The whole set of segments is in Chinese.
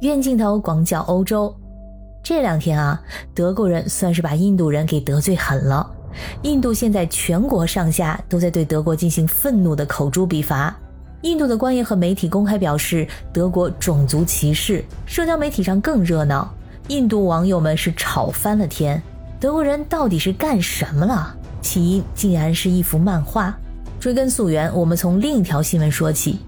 远镜头广角欧洲。这两天啊，德国人算是把印度人给得罪狠了。印度现在全国上下都在对德国进行愤怒的口诛笔伐。印度的官员和媒体公开表示德国种族歧视，社交媒体上更热闹，印度网友们是吵翻了天。德国人到底是干什么了？起因竟然是一幅漫画。追根溯源，我们从另一条新闻说起。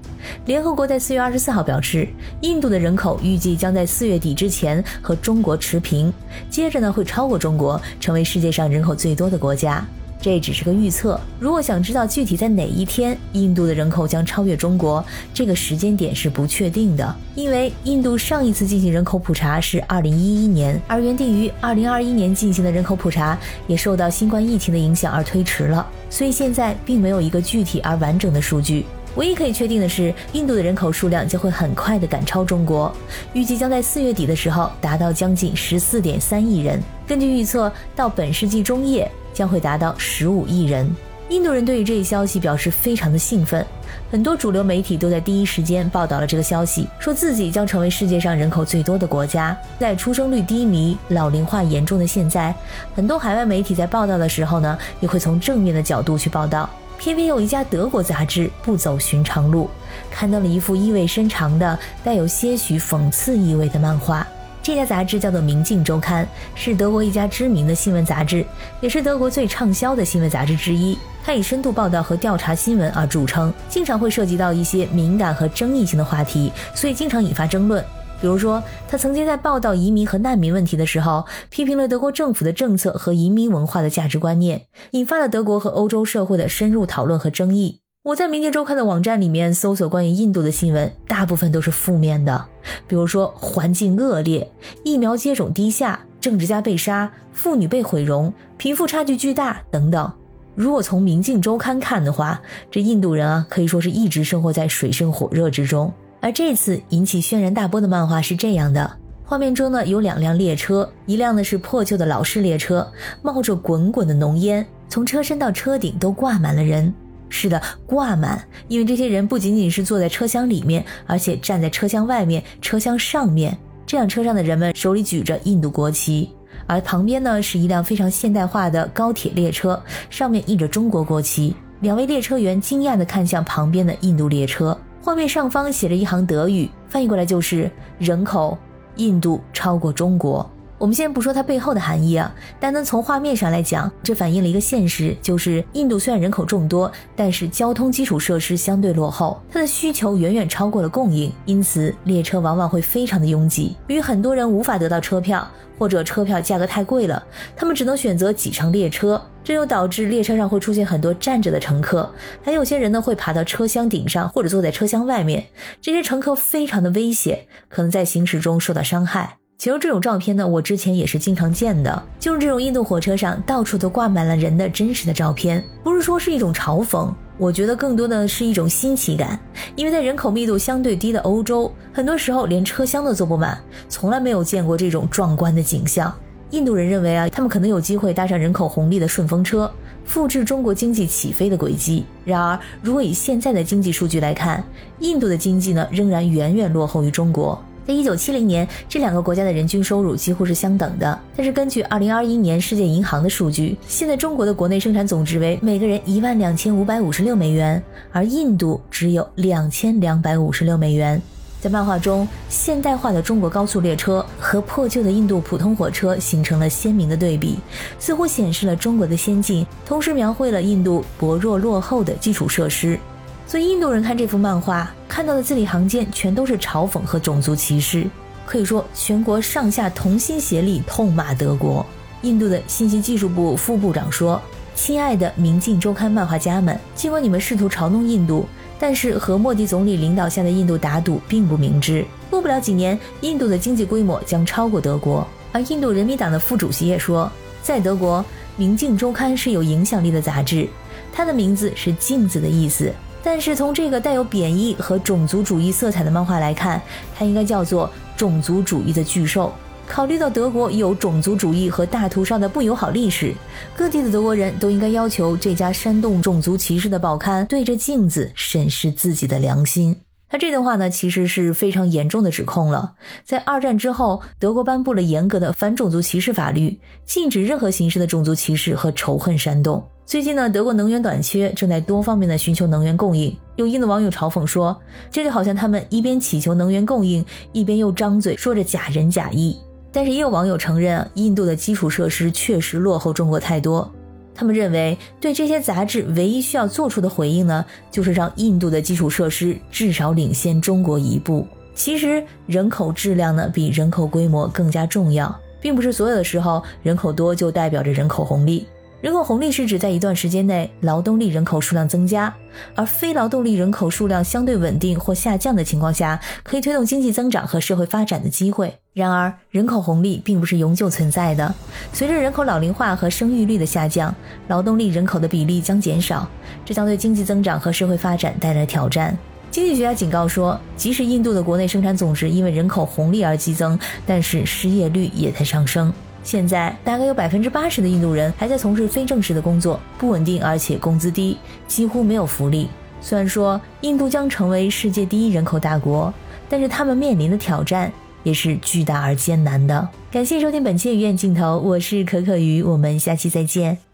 联合国在四月二十四号表示，印度的人口预计将在四月底之前和中国持平，接着呢会超过中国，成为世界上人口最多的国家。这只是个预测，如果想知道具体在哪一天印度的人口将超越中国，这个时间点是不确定的，因为印度上一次进行人口普查是二零一一年，而原定于二零二一年进行的人口普查也受到新冠疫情的影响而推迟了，所以现在并没有一个具体而完整的数据。唯一可以确定的是，印度的人口数量将会很快的赶超中国，预计将在四月底的时候达到将近十四点三亿人。根据预测，到本世纪中叶将会达到十五亿人。印度人对于这一消息表示非常的兴奋，很多主流媒体都在第一时间报道了这个消息，说自己将成为世界上人口最多的国家。在出生率低迷、老龄化严重的现在，很多海外媒体在报道的时候呢，也会从正面的角度去报道。偏偏有一家德国杂志不走寻常路，看到了一幅意味深长的、带有些许讽刺意味的漫画。这家杂志叫做《明镜周刊》，是德国一家知名的新闻杂志，也是德国最畅销的新闻杂志之一。它以深度报道和调查新闻而著称，经常会涉及到一些敏感和争议性的话题，所以经常引发争论。比如说，他曾经在报道移民和难民问题的时候，批评了德国政府的政策和移民文化的价值观念，引发了德国和欧洲社会的深入讨论和争议。我在《明镜周刊》的网站里面搜索关于印度的新闻，大部分都是负面的，比如说环境恶劣、疫苗接种低下、政治家被杀、妇女被毁容、贫富差距巨大等等。如果从《明镜周刊》看的话，这印度人啊，可以说是一直生活在水深火热之中。而这次引起轩然大波的漫画是这样的：画面中呢有两辆列车，一辆呢是破旧的老式列车，冒着滚滚的浓烟，从车身到车顶都挂满了人。是的，挂满，因为这些人不仅仅是坐在车厢里面，而且站在车厢外面、车厢上面。这辆车上的人们手里举着印度国旗，而旁边呢是一辆非常现代化的高铁列车，上面印着中国国旗。两位列车员惊讶地看向旁边的印度列车。画面上方写着一行德语，翻译过来就是“人口，印度超过中国”。我们先不说它背后的含义啊，单单从画面上来讲，这反映了一个现实，就是印度虽然人口众多，但是交通基础设施相对落后，它的需求远远超过了供应，因此列车往往会非常的拥挤，由于很多人无法得到车票，或者车票价格太贵了，他们只能选择挤乘列车。这又导致列车上会出现很多站着的乘客，还有些人呢会爬到车厢顶上或者坐在车厢外面。这些乘客非常的危险，可能在行驶中受到伤害。其实这种照片呢，我之前也是经常见的，就是这种印度火车上到处都挂满了人的真实的照片。不是说是一种嘲讽，我觉得更多的是一种新奇感，因为在人口密度相对低的欧洲，很多时候连车厢都坐不满，从来没有见过这种壮观的景象。印度人认为啊，他们可能有机会搭上人口红利的顺风车，复制中国经济起飞的轨迹。然而，如果以现在的经济数据来看，印度的经济呢仍然远远落后于中国。在一九七零年，这两个国家的人均收入几乎是相等的。但是，根据二零二一年世界银行的数据，现在中国的国内生产总值为每个人一万两千五百五十六美元，而印度只有两千两百五十六美元。在漫画中，现代化的中国高速列车和破旧的印度普通火车形成了鲜明的对比，似乎显示了中国的先进，同时描绘了印度薄弱落后的基础设施。所以，印度人看这幅漫画看到的字里行间全都是嘲讽和种族歧视，可以说全国上下同心协力痛骂德国。印度的信息技术部副部长说：“亲爱的《明镜周刊》漫画家们，尽管你们试图嘲弄印度。”但是和莫迪总理领导下的印度打赌并不明智，过不了几年，印度的经济规模将超过德国。而印度人民党的副主席也说，在德国，《明镜周刊》是有影响力的杂志，它的名字是“镜子”的意思。但是从这个带有贬义和种族主义色彩的漫画来看，它应该叫做“种族主义的巨兽”。考虑到德国有种族主义和大屠杀的不友好历史，各地的德国人都应该要求这家煽动种族歧视的报刊对着镜子审视自己的良心。他这段话呢，其实是非常严重的指控了。在二战之后，德国颁布了严格的反种族歧视法律，禁止任何形式的种族歧视和仇恨煽动。最近呢，德国能源短缺，正在多方面的寻求能源供应。有印度网友嘲讽说，这就好像他们一边祈求能源供应，一边又张嘴说着假仁假义。但是也有网友承认，印度的基础设施确实落后中国太多。他们认为，对这些杂志唯一需要做出的回应呢，就是让印度的基础设施至少领先中国一步。其实，人口质量呢，比人口规模更加重要，并不是所有的时候人口多就代表着人口红利。人口红利是指在一段时间内劳动力人口数量增加，而非劳动力人口数量相对稳定或下降的情况下，可以推动经济增长和社会发展的机会。然而，人口红利并不是永久存在的。随着人口老龄化和生育率的下降，劳动力人口的比例将减少，这将对经济增长和社会发展带来挑战。经济学家警告说，即使印度的国内生产总值因为人口红利而激增，但是失业率也在上升。现在大概有百分之八十的印度人还在从事非正式的工作，不稳定，而且工资低，几乎没有福利。虽然说印度将成为世界第一人口大国，但是他们面临的挑战也是巨大而艰难的。感谢收听本期的鱼眼镜头，我是可可鱼，我们下期再见。